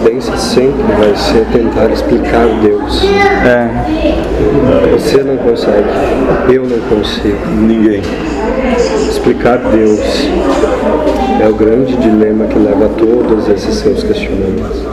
tendência sempre vai ser tentar explicar Deus. É. Você não consegue, eu não consigo. Ninguém. Explicar Deus é o grande dilema que leva a todos esses seus questionamentos.